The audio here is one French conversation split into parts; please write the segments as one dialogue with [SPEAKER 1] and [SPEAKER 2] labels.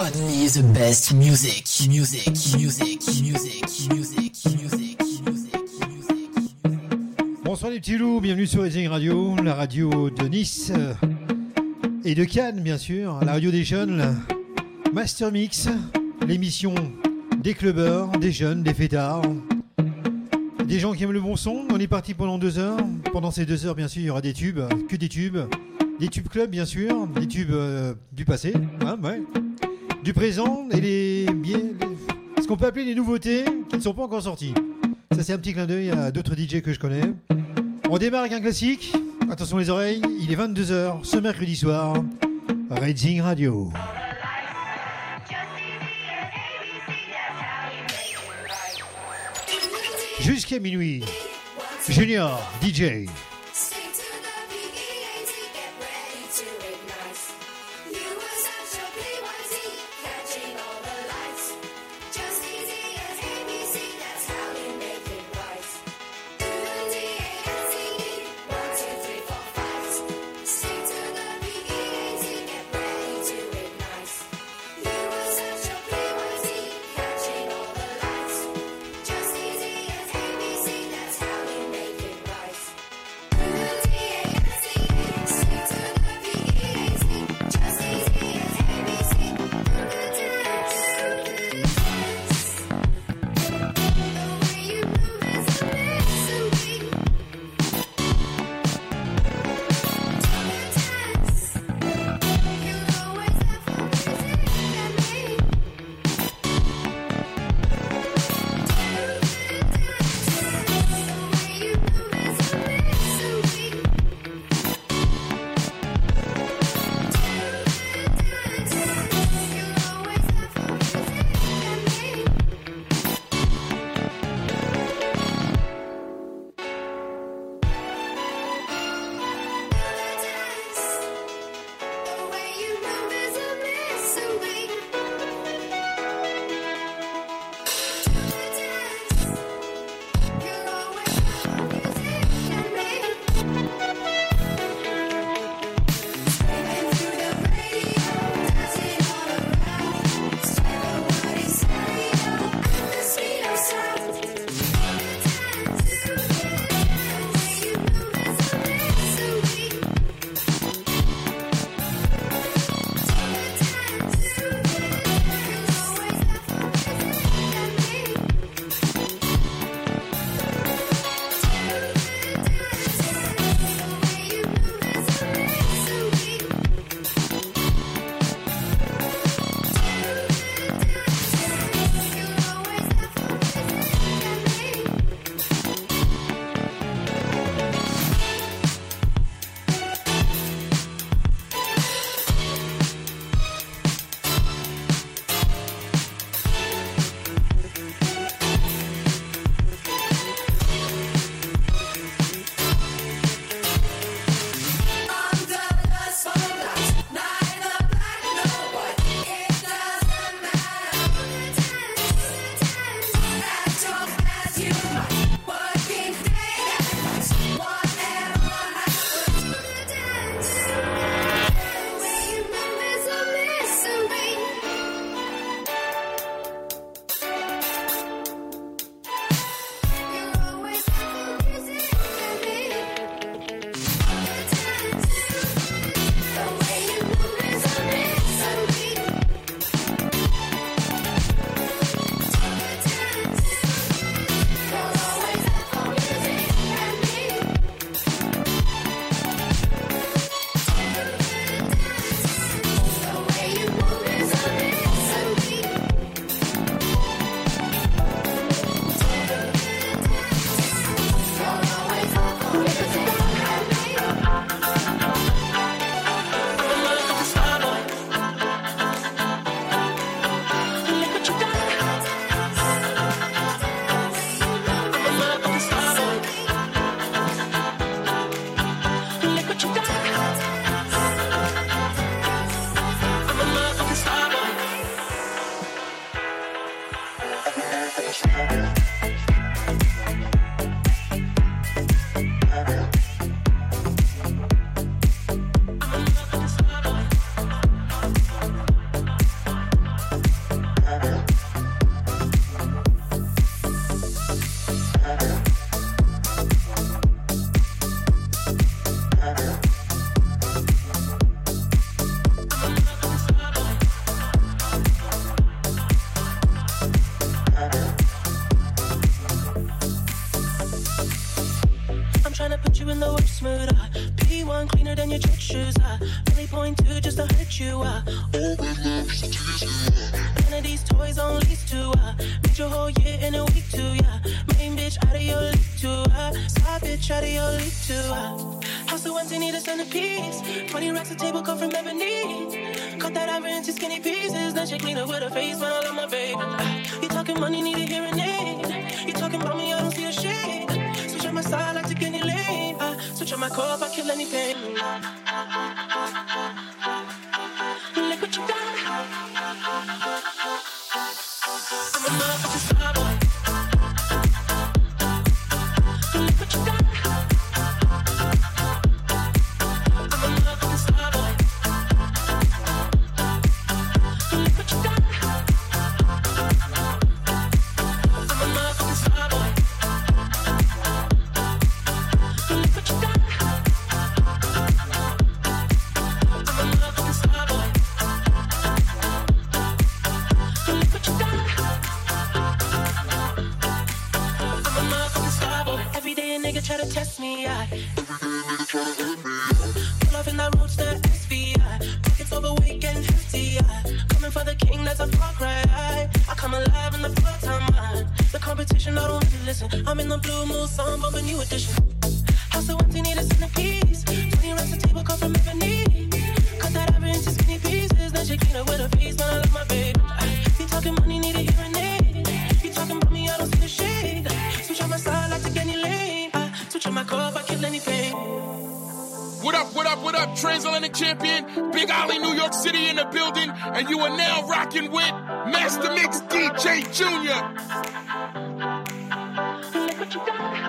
[SPEAKER 1] Only the best music, music, music, music, music, music,
[SPEAKER 2] Bonsoir les petits loups, bienvenue sur Racing Radio, la radio de Nice euh, et de Cannes bien sûr, la radio des jeunes, Master Mix, l'émission des clubbers, des jeunes, des fêtards, des gens qui aiment le bon son. On est parti pendant deux heures. Pendant ces deux heures, bien sûr, il y aura des tubes, que des tubes, des tubes club bien sûr, des tubes euh, du passé, hein, ouais, du présent et les, ce qu'on peut appeler les nouveautés qui ne sont pas encore sorties. Ça c'est un petit clin d'œil à d'autres DJ que je connais. On démarre avec un classique. Attention les oreilles, il est 22h ce mercredi soir. Raging Radio. Jusqu'à minuit. Junior, DJ.
[SPEAKER 3] Look what you got.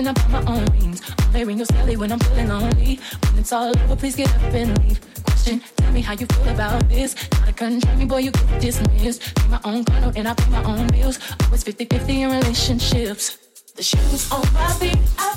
[SPEAKER 3] rising up on my own wings. I'm wearing your silly when I'm feeling lonely. When it's all over, please get up and leave. Question, tell me how you feel about this. Gotta control me, boy, you get dismissed. Pay my own condo and I pay my own bills. Always 50 50 in relationships. The shoes on my feet. I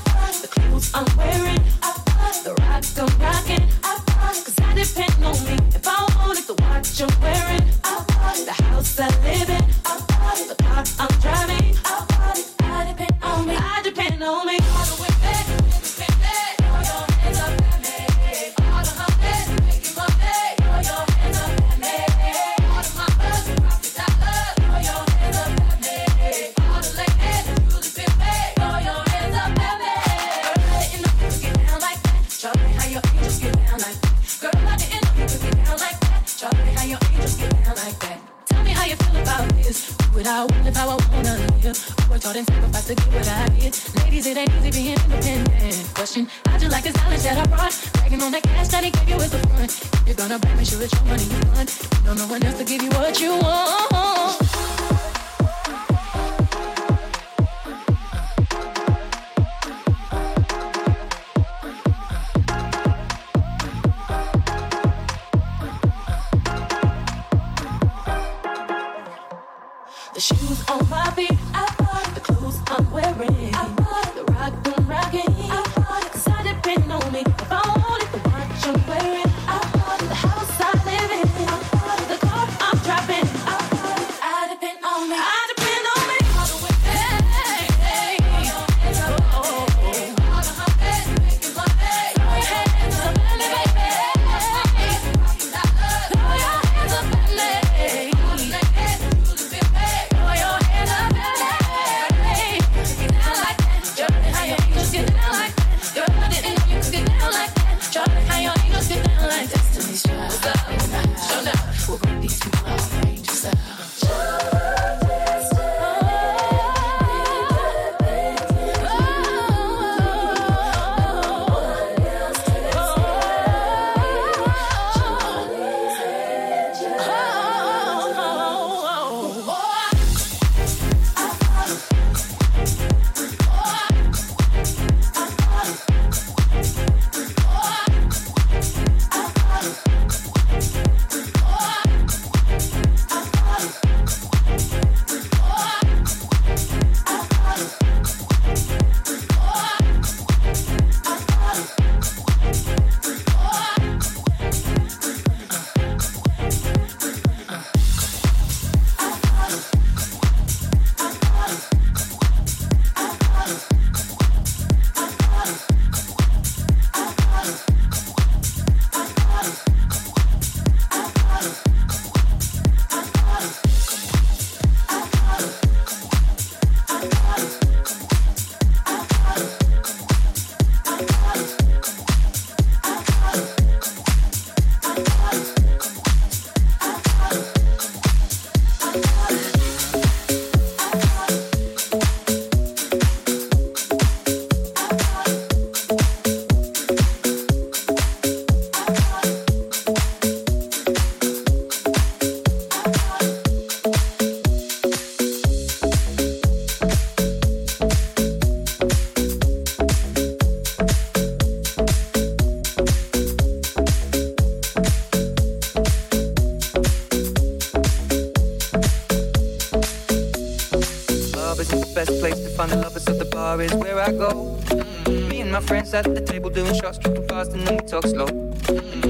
[SPEAKER 3] at
[SPEAKER 4] the table doing shots, tripping fast, and then we talk slow.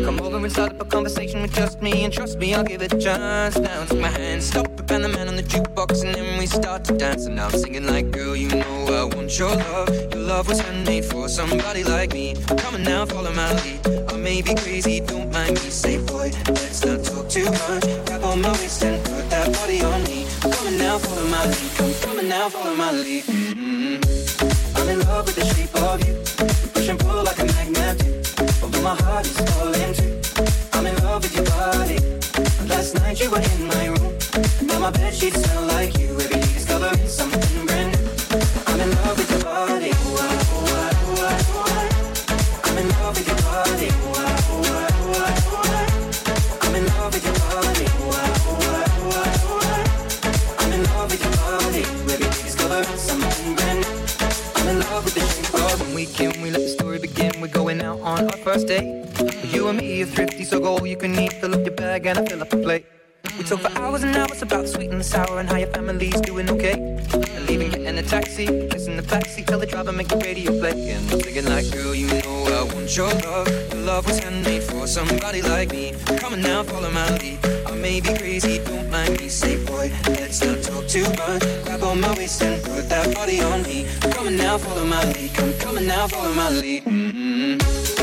[SPEAKER 4] Come over and start up a conversation with just me, and trust me, I'll give it a chance. Now take my hand, stop it, and the man on the jukebox, and then we start to dance. And now I'm singing like, girl, you know I want your love. Your love was handmade for somebody like me. Come on now, follow my lead. I may be crazy, don't mind me. Say, boy, let's not talk too much. Grab on my waist and put that body on me. Come on now, follow my lead. Come, come on now, follow my lead. Mm-hmm. I'm in love with the shape first date. You and me are thrifty, so go all you can eat. Fill up your bag and I fill up the plate. We talk for hours and hours about sweet and sour and how your family's doing okay. And leaving, getting a taxi, kissing the backseat, tell the driver make the radio play. And I'm thinking like, girl, you know I want your love. Your love was handmade for somebody like me. Come on now, follow my lead. I may be crazy, don't mind me. Say, boy, let's not talk too much. Grab on my waist and put that body on me. Come on now, follow my lead. Come, come on now, follow my lead. In love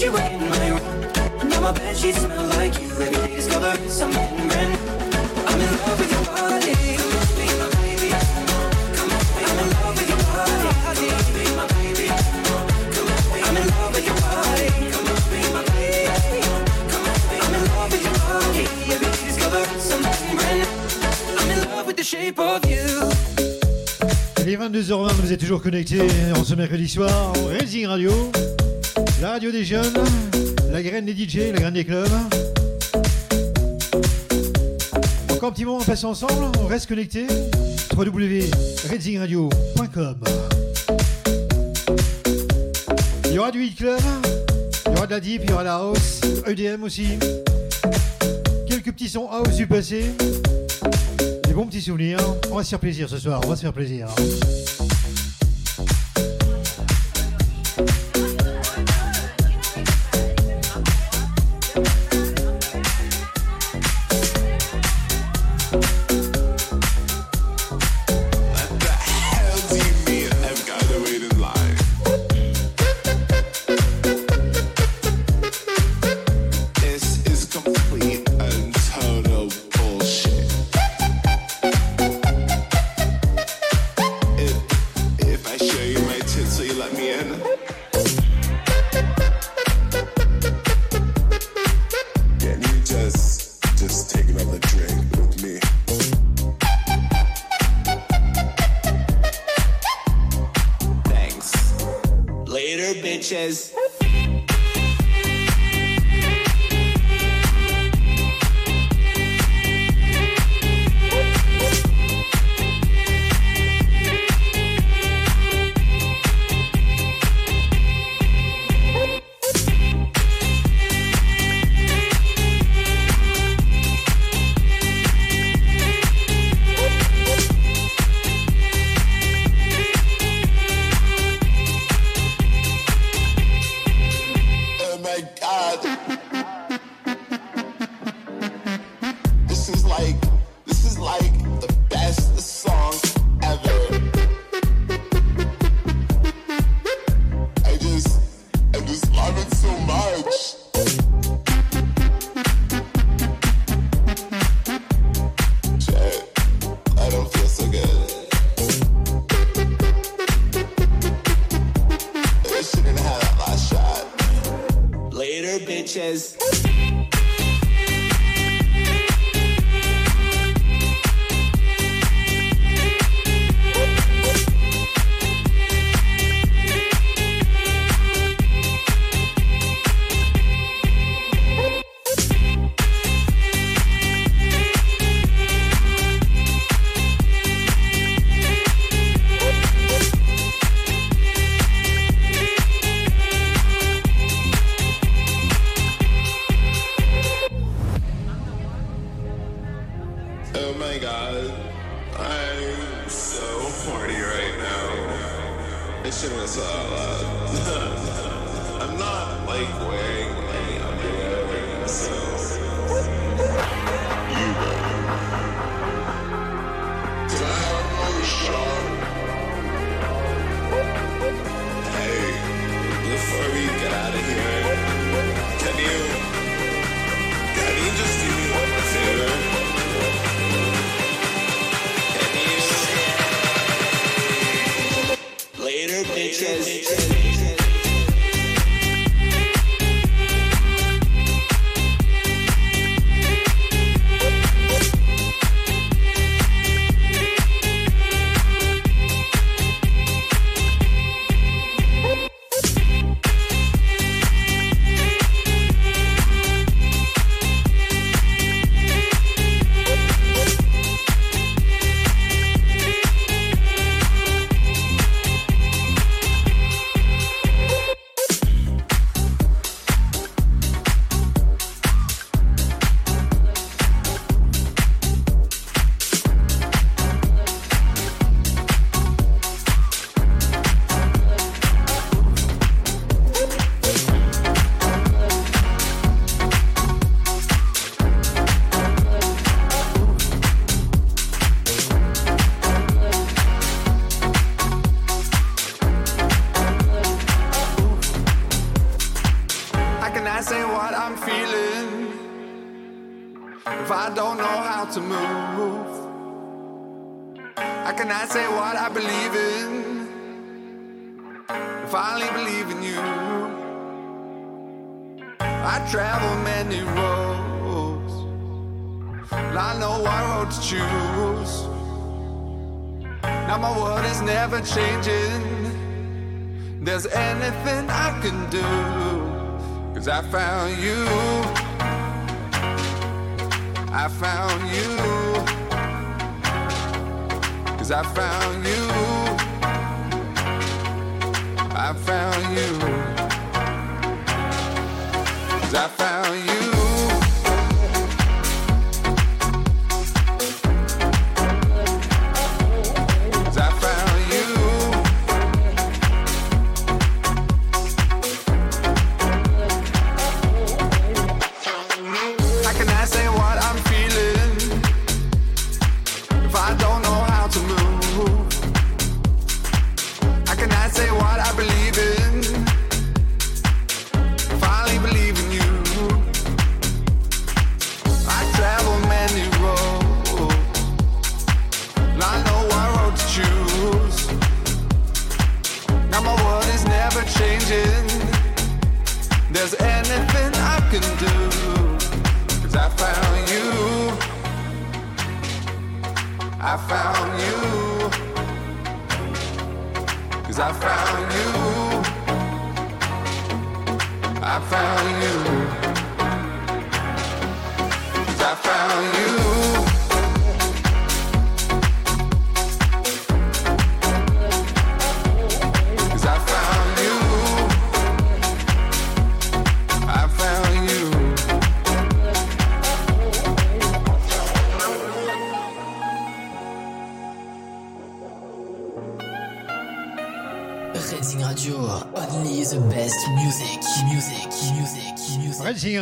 [SPEAKER 4] you. Were in my room. Now my sheets smell like you. Every day is covered in some membrane.
[SPEAKER 5] Il est 22h20, vous êtes toujours connectés en ce mercredi soir en Racing Radio, la radio des jeunes, la graine des DJ, la graine des clubs. Encore un petit moment, on passe ensemble, on reste connecté. www.redzingradio.com Il y aura du hit club, il y aura de la deep, il y aura de la house, EDM aussi. Quelques petits sons house du passé. Des bons petits souvenirs. On va se faire plaisir ce soir, on va se faire plaisir.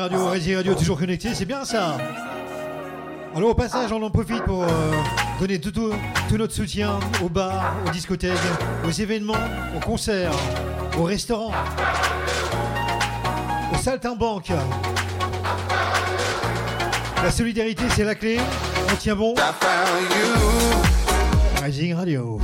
[SPEAKER 1] Radio,
[SPEAKER 2] Radio, toujours connecté, c'est bien ça. Alors au passage, on en profite pour euh, donner tout, notre soutien aux bars, aux discothèques, aux événements, aux concerts, aux restaurants, aux saltimbanques. La solidarité, c'est la clé. On tient bon. Raging Radio.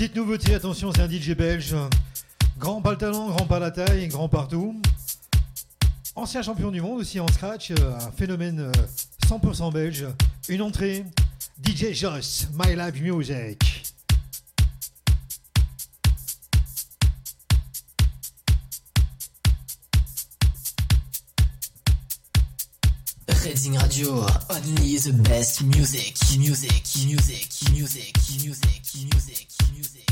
[SPEAKER 2] Petite nouveauté, attention, c'est un DJ belge. Grand pas le talent, grand pas la taille, grand partout. Ancien champion du monde aussi en scratch, euh, un phénomène euh, 100% belge. Une entrée, DJ Joss, My Live Music.
[SPEAKER 1] Reading Radio, only the best music, music, music, music, music, music, music. music.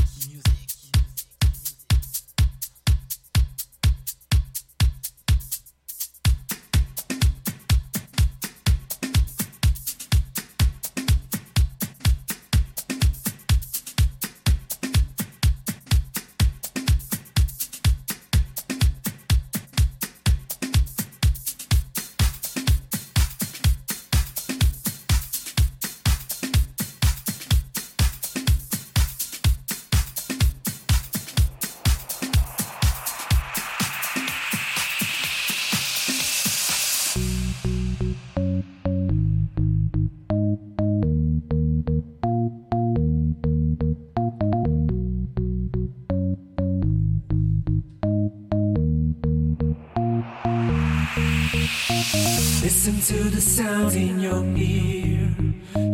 [SPEAKER 6] the sound in your ear.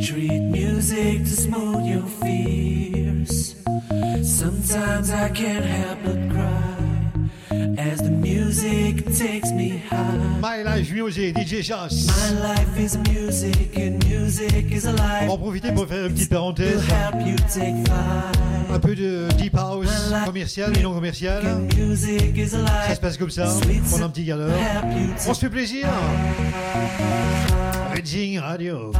[SPEAKER 6] Treat music to smooth your fears. Sometimes I can't help but cry as the music takes me high.
[SPEAKER 2] My life music, DJ Joss.
[SPEAKER 6] My life is music and music is alive.
[SPEAKER 2] On profiter pour faire une petite parenthèse commercial non commercial. Ça se passe comme ça, pendant un petit quart d'heure. On se fait plaisir. Raging Radio.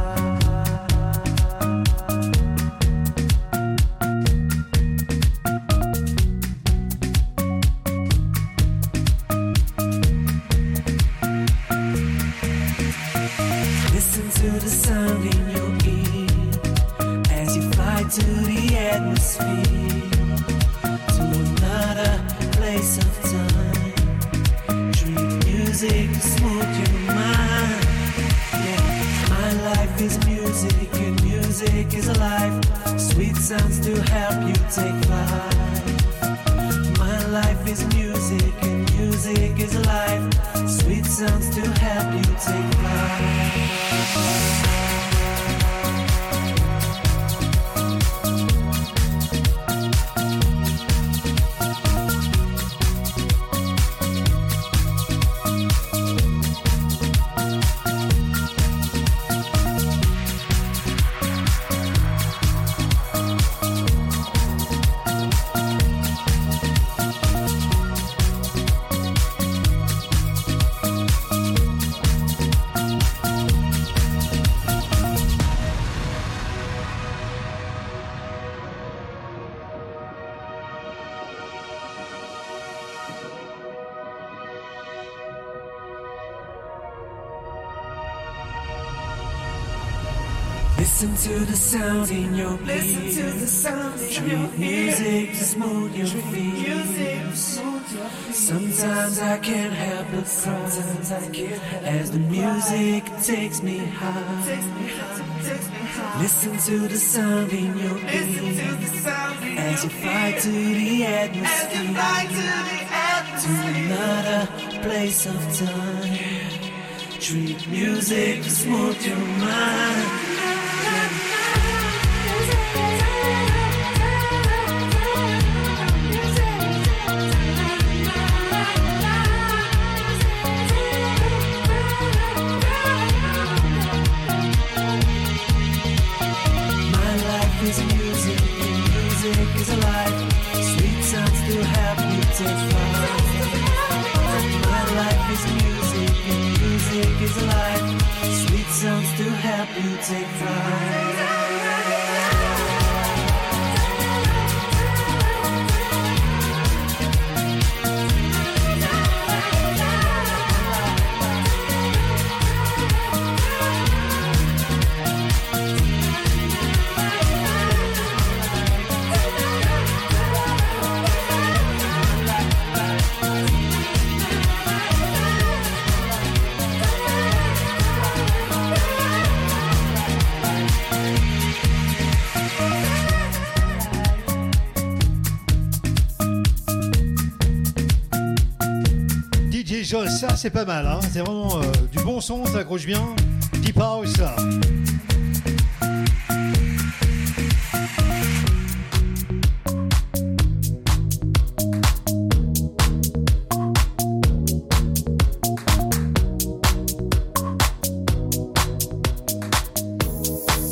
[SPEAKER 6] The sound in your Listen to the sound in your music to smooth your feet. Sometimes I can't help but cry. Sometimes I can't help as the music takes me high. Listen to the sound in your ear as you fly to the atmosphere to another place of time. Treat music to smooth your mind. You take flight.
[SPEAKER 2] C'est pas mal, hein. c'est vraiment euh, du bon son, ça accroche bien. Deep House, ça.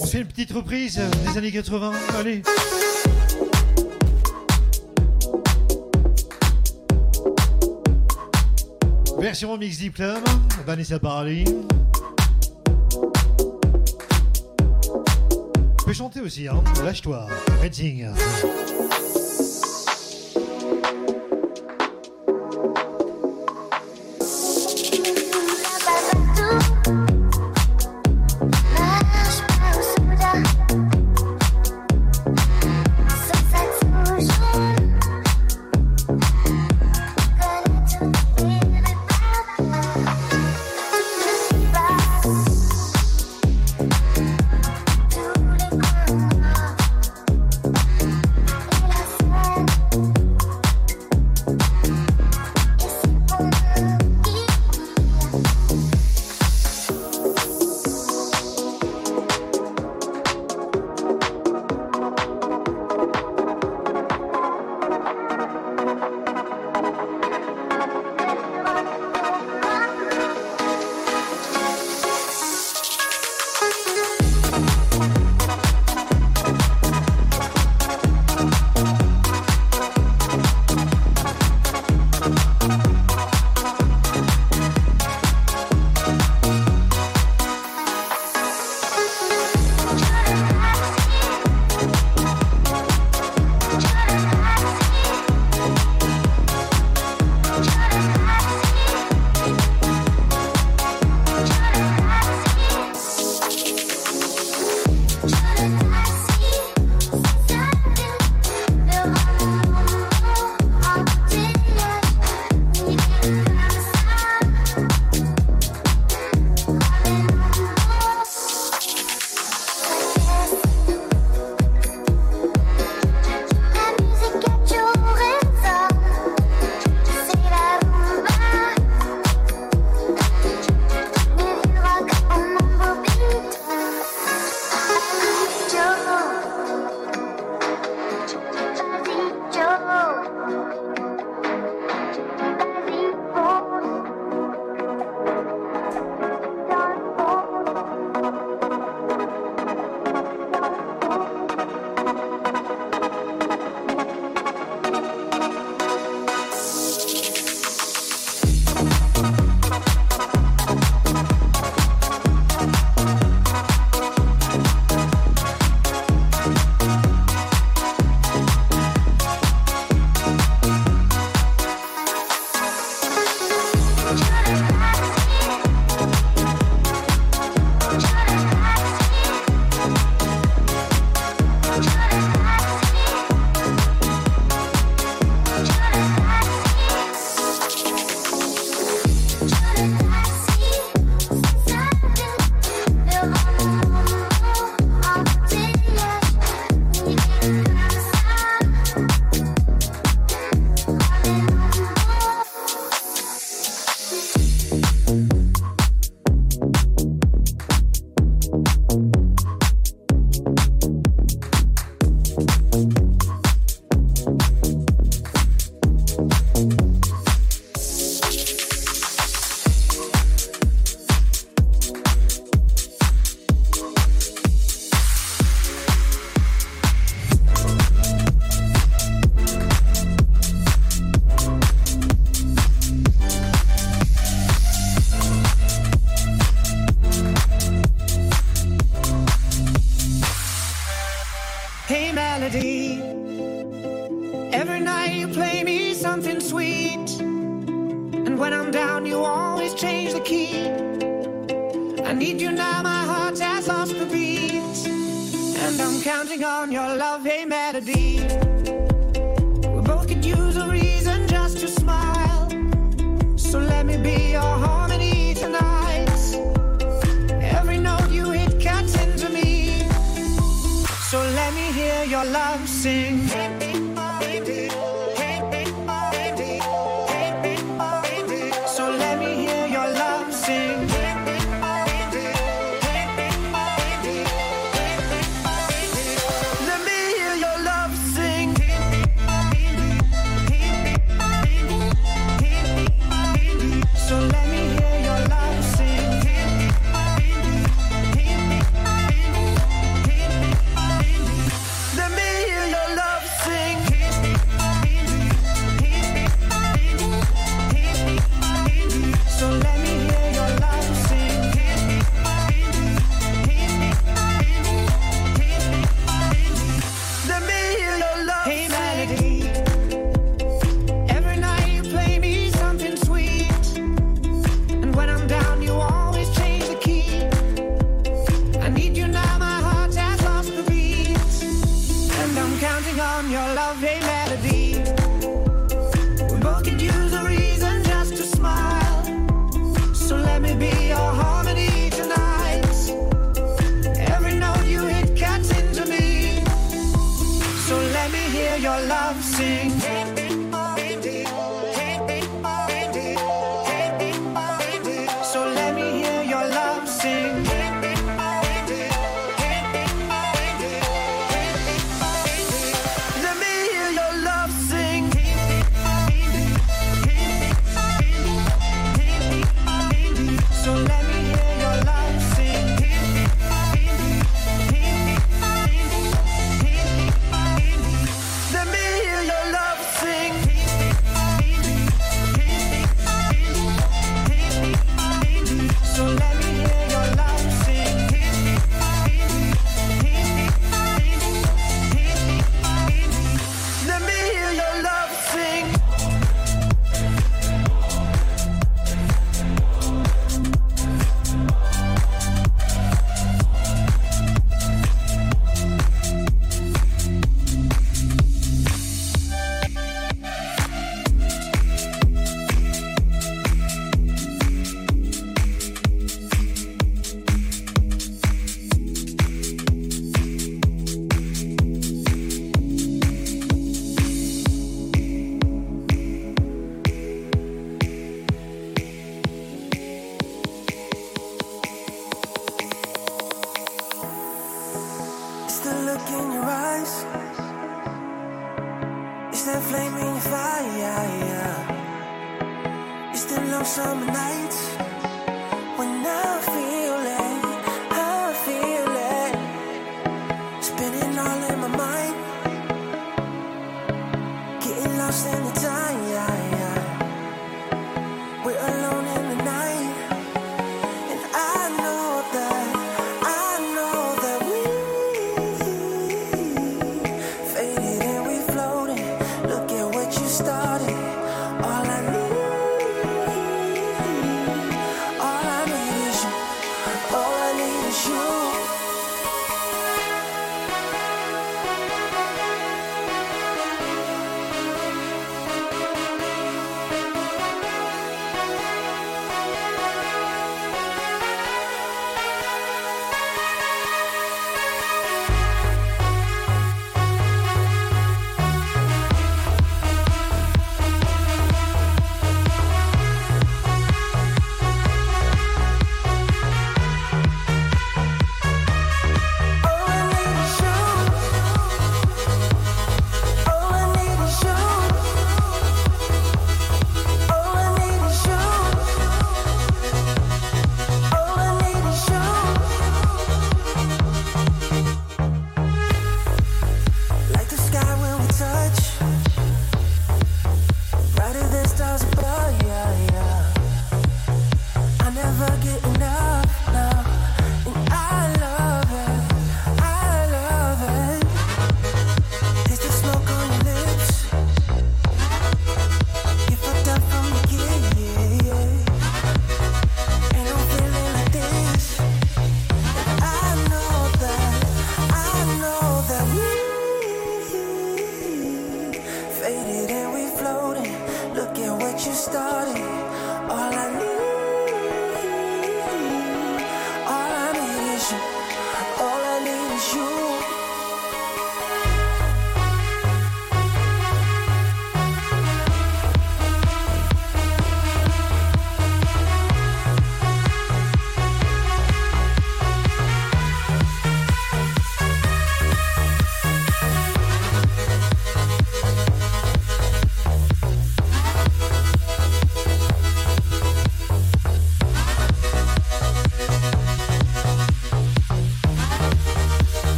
[SPEAKER 2] On fait une petite reprise des années 80, allez. Version mix Club, Vanessa Paradis. Tu peux chanter aussi, hein Lâche-toi, Redding.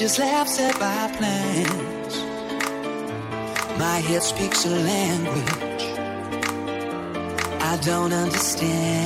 [SPEAKER 7] Just
[SPEAKER 6] laughs at my plans. My head speaks a language I don't understand.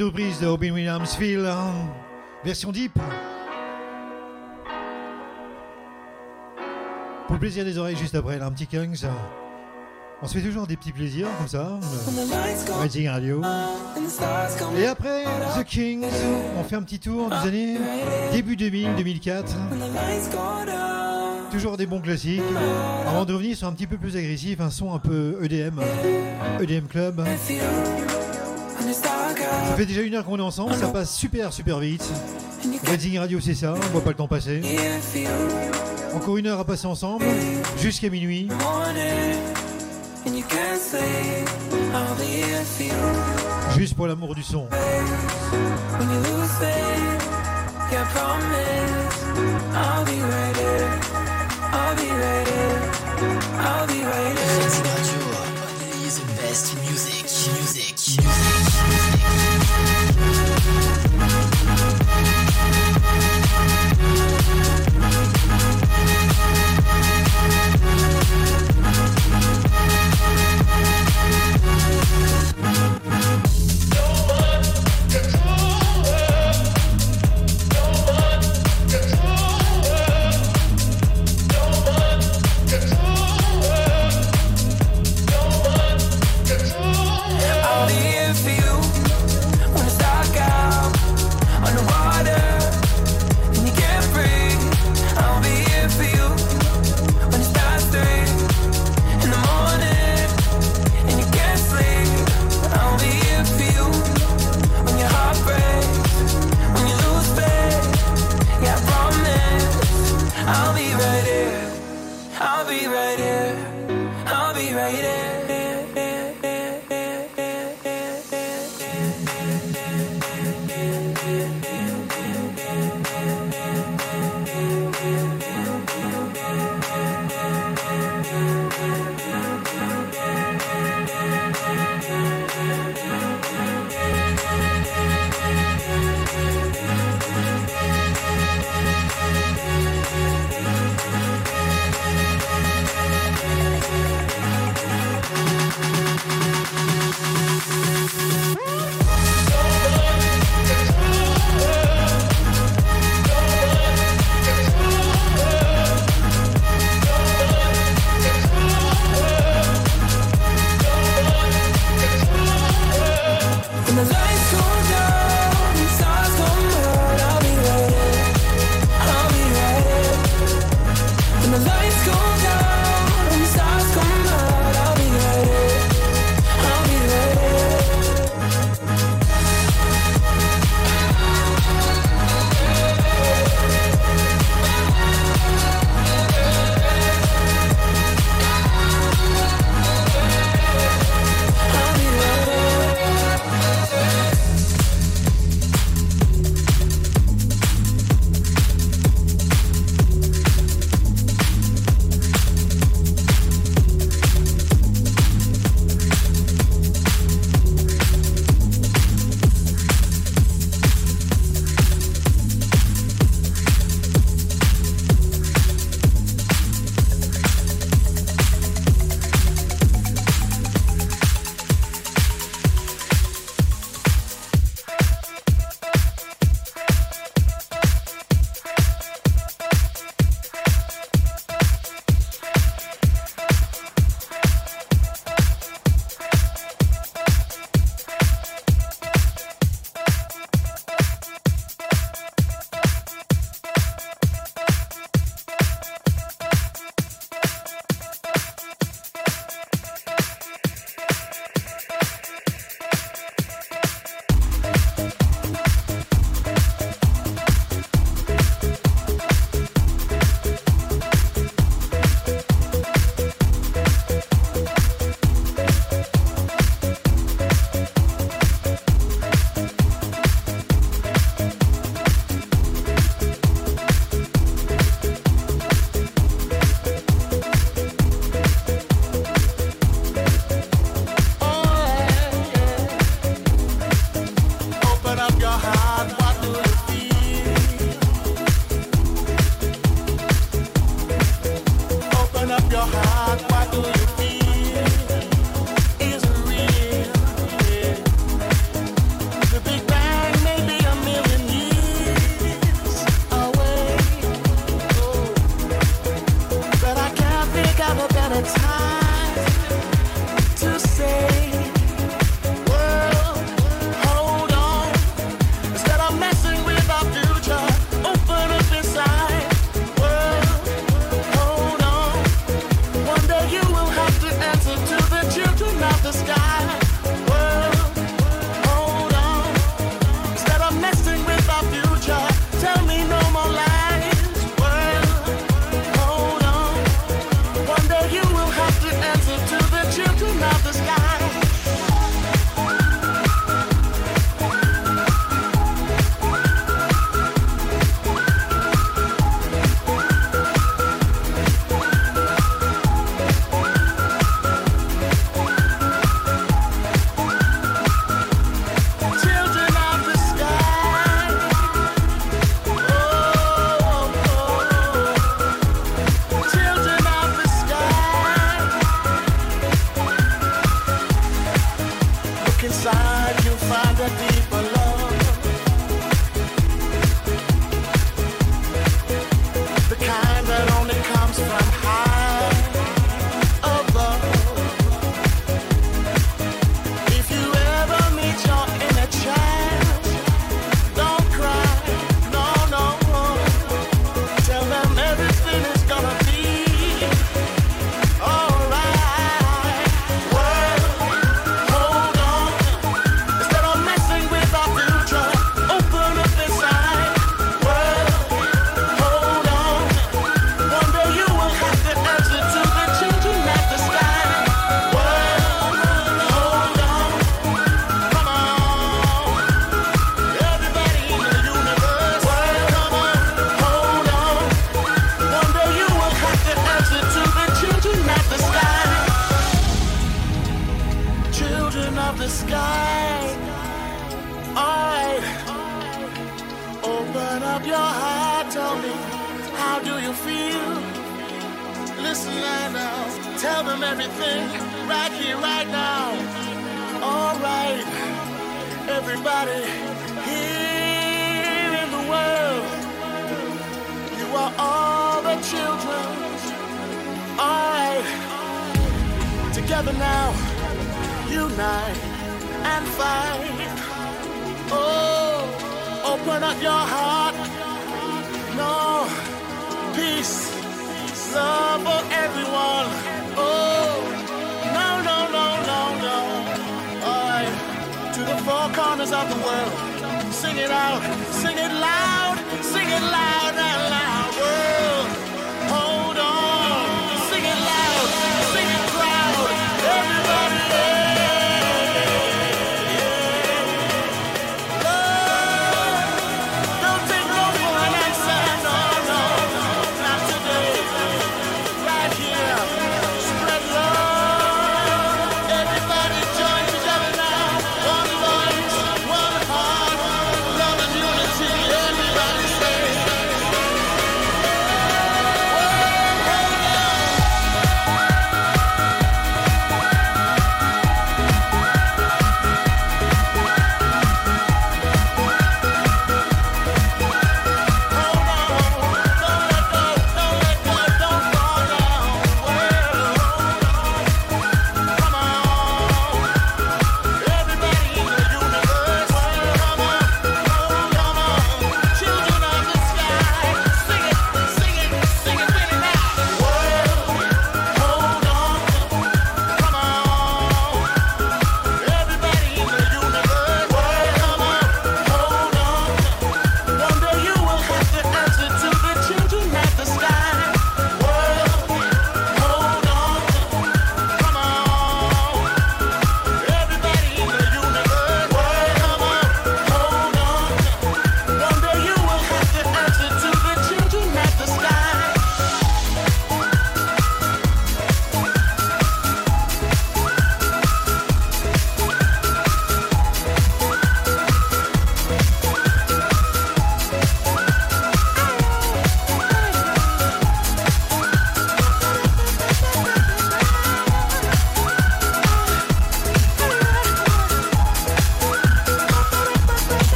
[SPEAKER 2] De Robin Williams Phil, hein, version deep. Pour le plaisir des oreilles juste après, là, un petit Kungs. On se fait toujours des petits plaisirs comme ça. Radio. Et après, The Kings, on fait un petit tour des années début 2000, 2004. Toujours des bons classiques. Avant de revenir sur un petit peu plus agressif, un son un peu EDM, EDM Club. Ça fait déjà une heure qu'on est ensemble, ça passe super super vite. Redding Radio c'est ça, on voit pas le temps passer. Encore une heure à passer ensemble, jusqu'à minuit.
[SPEAKER 6] Can't say how the year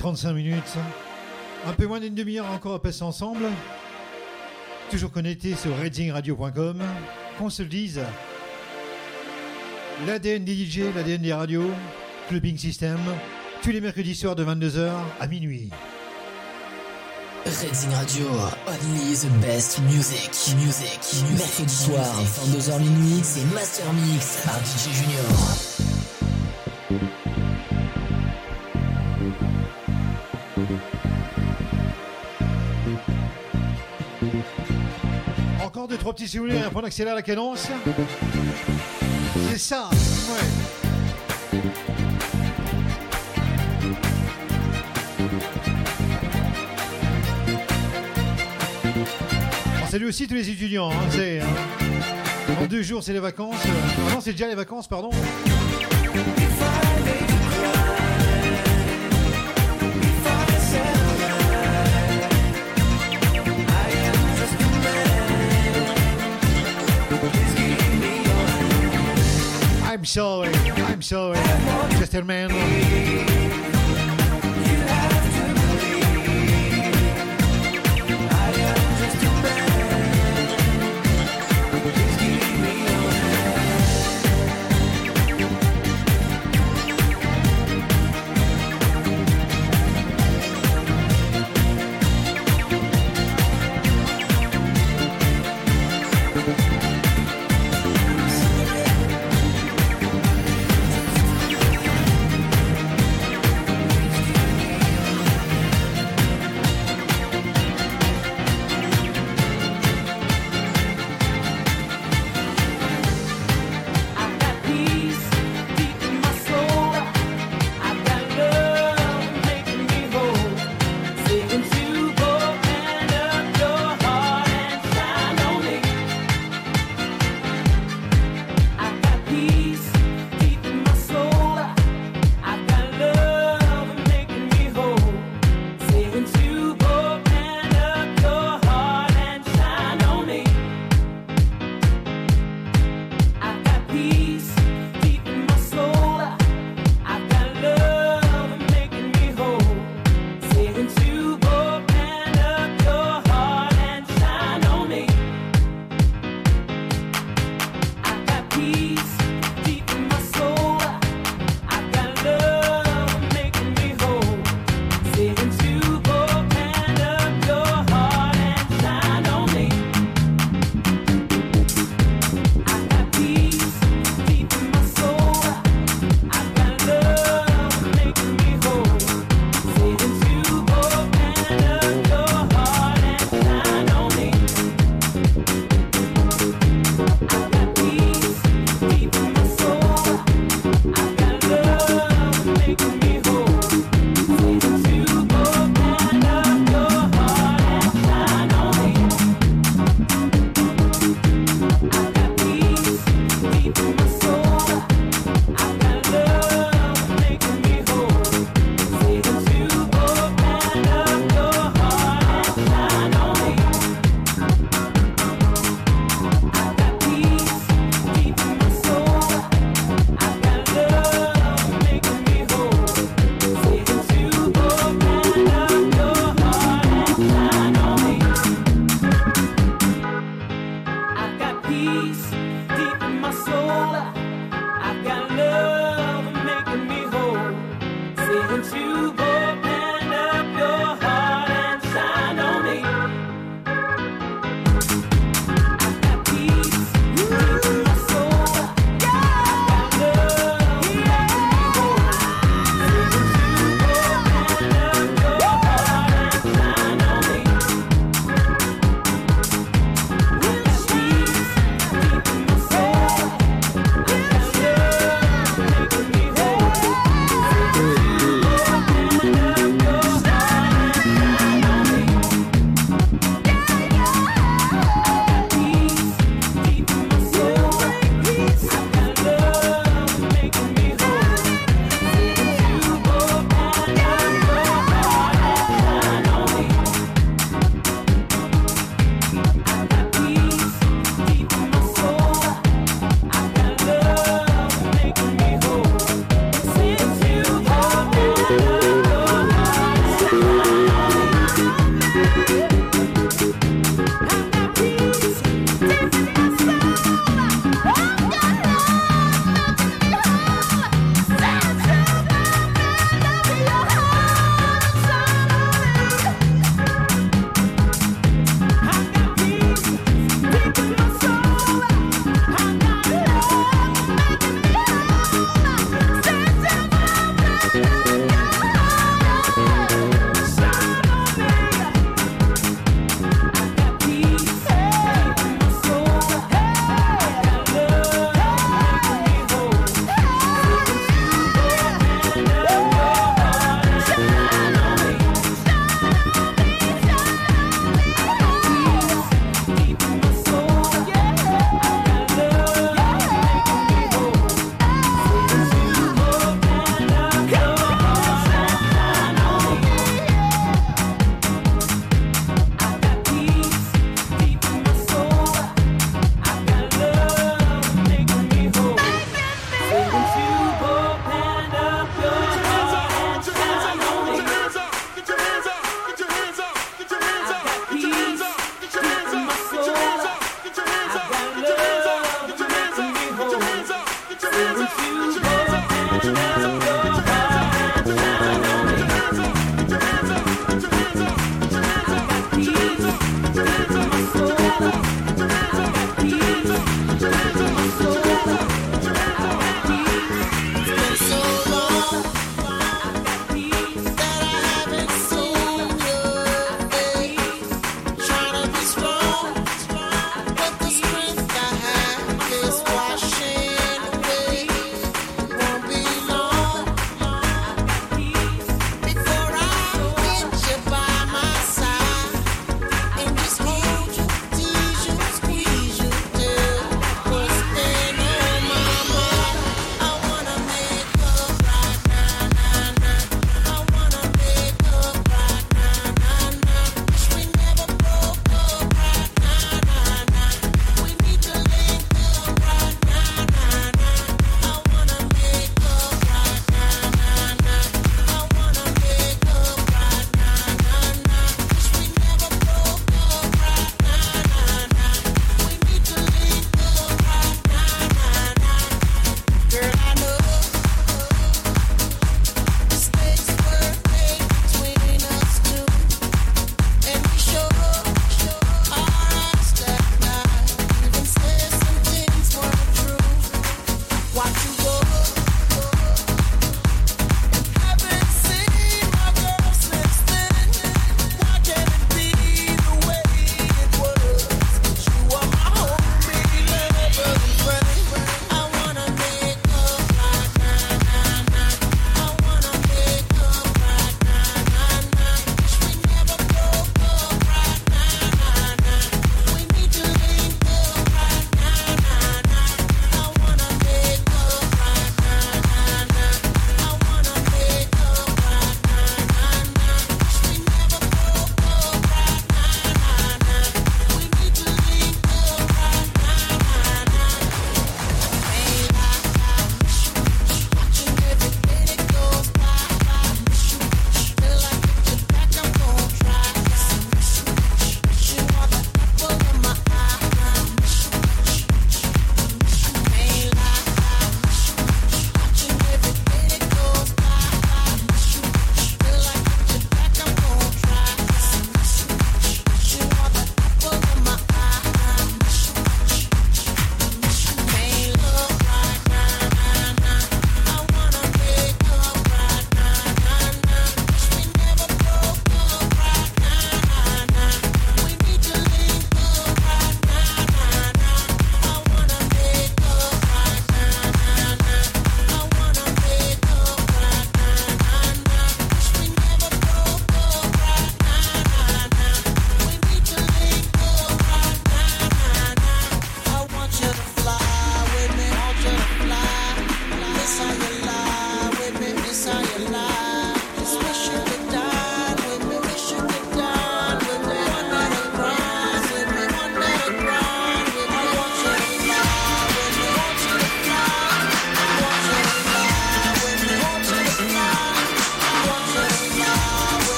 [SPEAKER 2] 23h35 minutes. Un peu moins d'une demi-heure encore à passer ensemble. Toujours connecté sur redzingradio.com. Qu'on se le dise. L'ADN des DJ, l'ADN des radios, Clubbing System, tous les mercredis soirs de 22h à minuit.
[SPEAKER 1] Redzing Radio, only the best music, music, music. Mercredi soir, 22h minuit, c'est Master Mix par DJ Junior.
[SPEAKER 2] Deux, trois petits souvenirs avant d'accélérer la cadence. C'est ça, ouais. On salue aussi tous les étudiants. Hein, c'est, hein. Deux jours, c'est les vacances. Euh, non, c'est déjà les vacances, pardon. I'm sorry, I'm sorry, just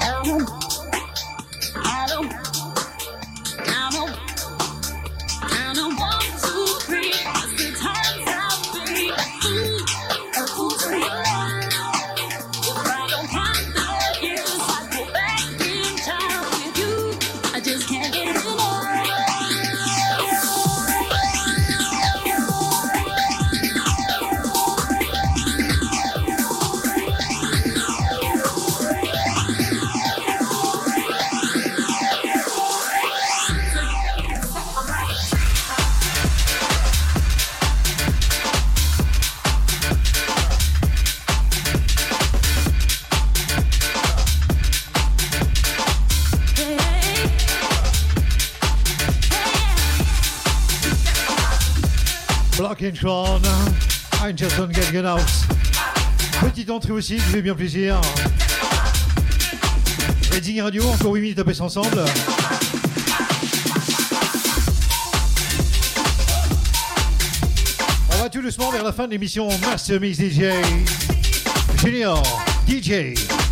[SPEAKER 8] Oh. Manchester House. Petite entrée aussi, vous fait bien plaisir. Redding Radio, encore 8 minutes à passer ensemble. On va tout doucement vers la fin de l'émission Master Mix DJ Junior DJ.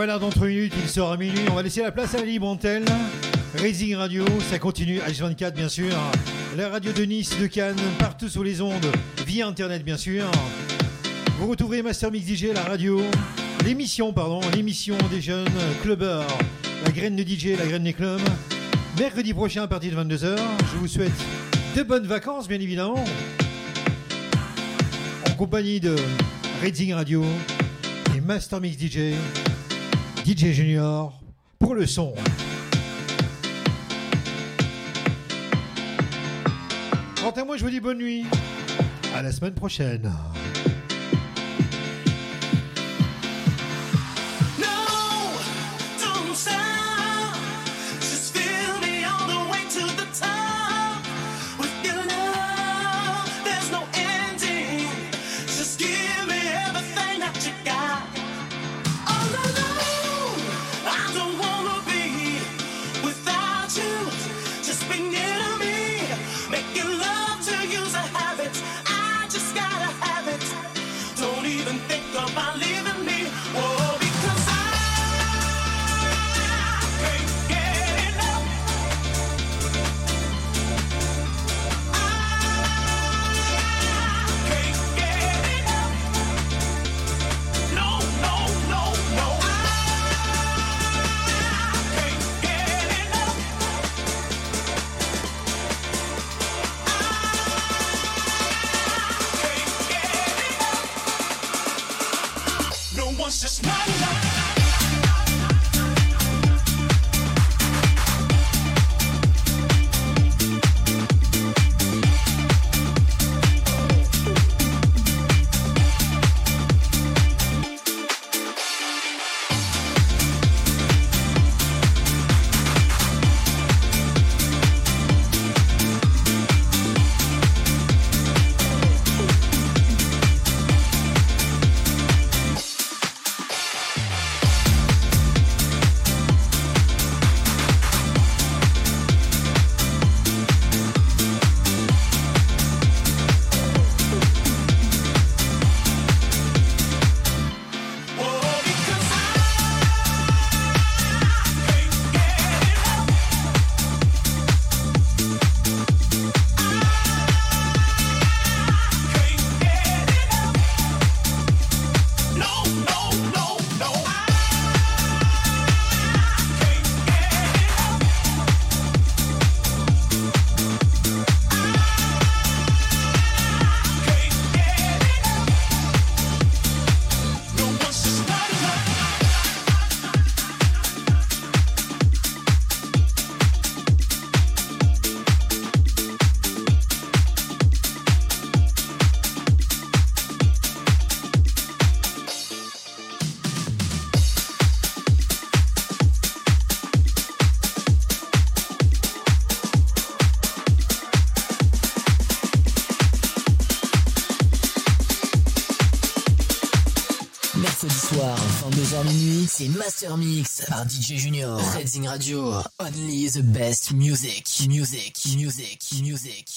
[SPEAKER 2] Voilà, dans 3 minutes, il sera minuit. On va laisser la place à la libre antenne. Raising Radio, ça continue. H24, bien sûr. La radio de Nice, de Cannes, partout sur les ondes, via Internet, bien sûr. Vous retrouverez Master Mix DJ, la radio, l'émission, pardon, l'émission des jeunes clubbers, la graine de DJ, la graine des clubs. Mercredi prochain à partir de 22h. Je vous souhaite de bonnes vacances, bien évidemment. En compagnie de Raising Radio et Master Mix DJ, DJ Junior, pour le son. Quant à moi, je vous dis bonne nuit. À la semaine prochaine.
[SPEAKER 1] Master Mix par DJ Junior. Redzing Radio. Only the best music. Music. Music. Music.